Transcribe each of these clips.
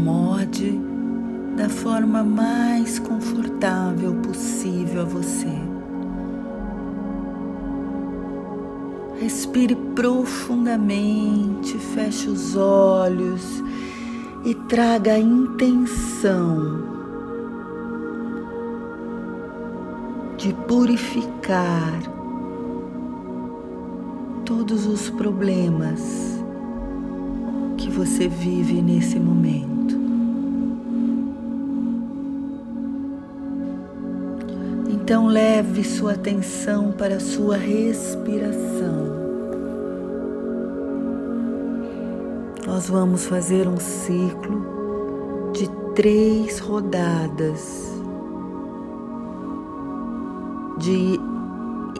acomode da forma mais confortável possível a você. Respire profundamente, feche os olhos e traga a intenção de purificar todos os problemas que você vive nesse momento. Então leve sua atenção para a sua respiração. Nós vamos fazer um ciclo de três rodadas de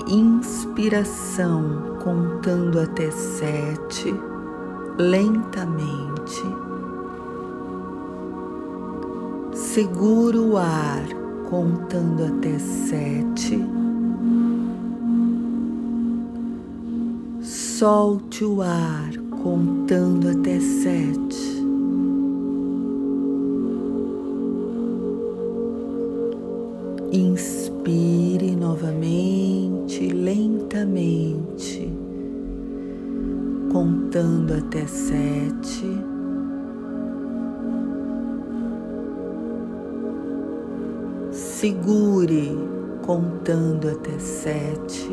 inspiração, contando até sete, lentamente. Segura o ar, contando até sete. Solte o ar, contando até sete. Inspire novamente, lentamente, contando até sete. Segure, contando até sete.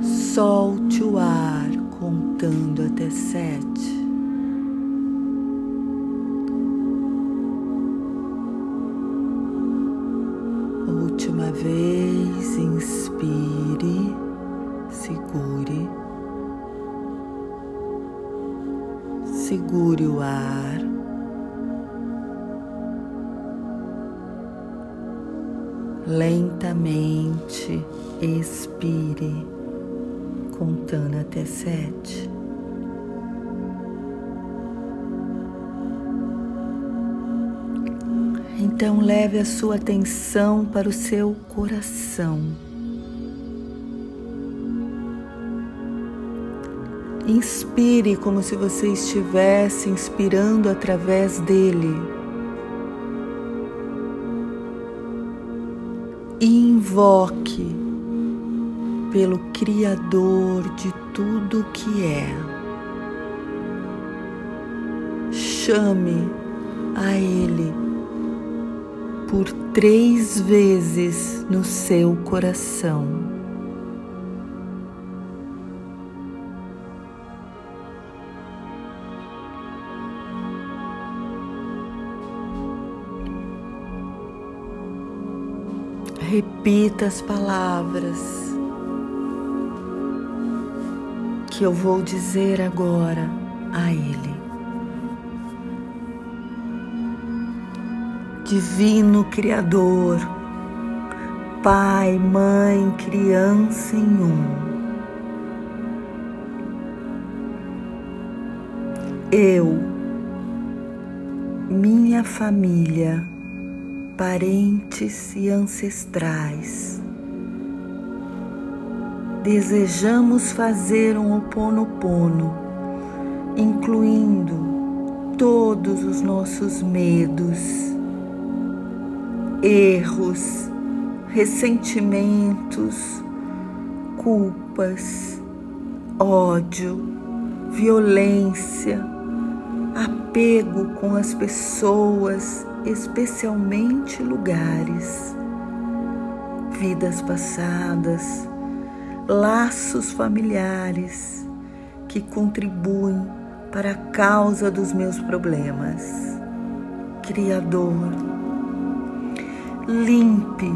Solte o ar contando até sete. Última vez, Lentamente expire contando até sete. Então leve a sua atenção para o seu coração. Inspire como se você estivesse inspirando através dele. Invoque pelo Criador de tudo que é. Chame a Ele por três vezes no seu coração. Repita as palavras que eu vou dizer agora a Ele. Divino Criador, Pai, Mãe, Criança em um. Eu, minha família, parentes e ancestrais, desejamos fazer um oponopono, incluindo todos os nossos medos, erros, ressentimentos, culpas, ódio, violência, apego com as pessoas, especialmente lugares, vidas passadas, laços familiares que contribuem para a causa dos meus problemas. Criador, limpe,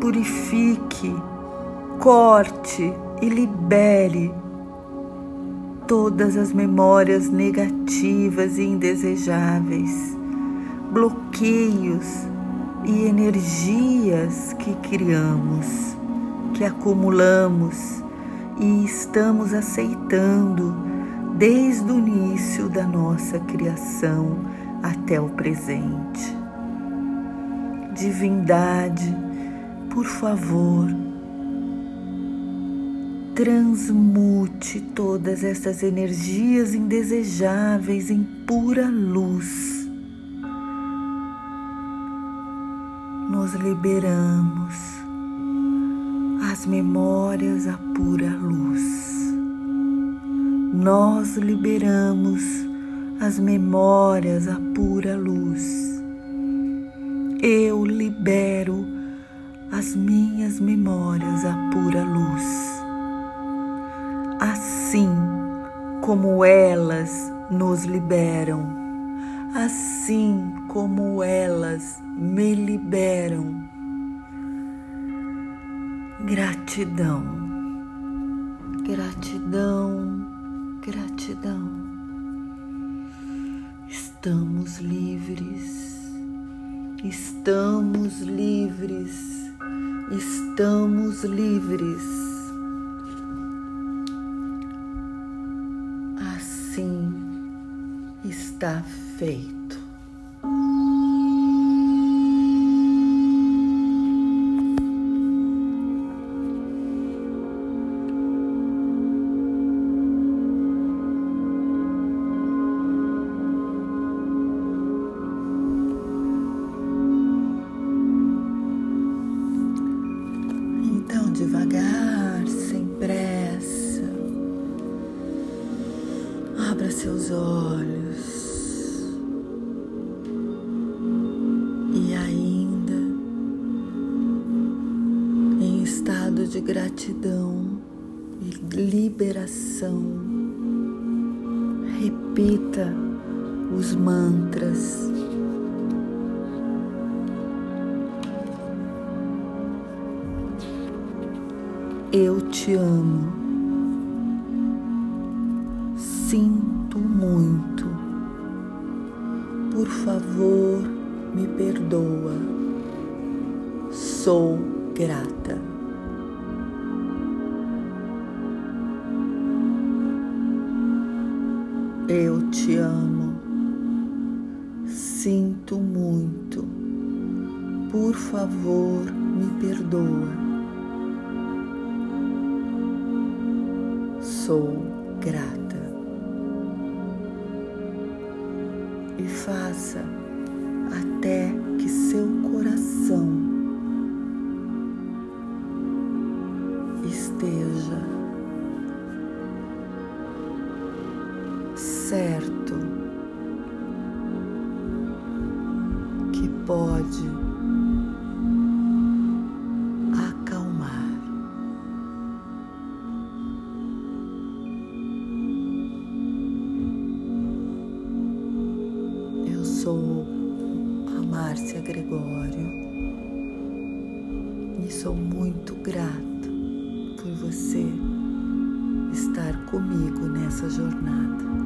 purifique, corte e libere todas as memórias negativas e indesejáveis, bloqueios e energias que criamos que acumulamos e estamos aceitando desde o início da nossa criação até o presente. Divindade, por favor, transmute todas essas energias indesejáveis em pura luz. Nos liberamos as memórias a pura luz. Nós liberamos as memórias a pura luz. Eu libero as minhas memórias a pura luz assim como elas nos liberam, assim como elas me liberam. Gratidão, gratidão, gratidão. Estamos livres, estamos livres, estamos livres. Está feito. Então, devagar, sem pressa, abra seus olhos. Gratidão e liberação. Repita os mantras. Eu te amo. Sinto muito. Por favor, me perdoa. Sou grata. Eu te amo. Sinto muito. Por favor, me perdoa. Sou grata. E faça até que seu coração pode acalmar. Eu sou a Márcia Gregório e sou muito grato por você estar comigo nessa jornada.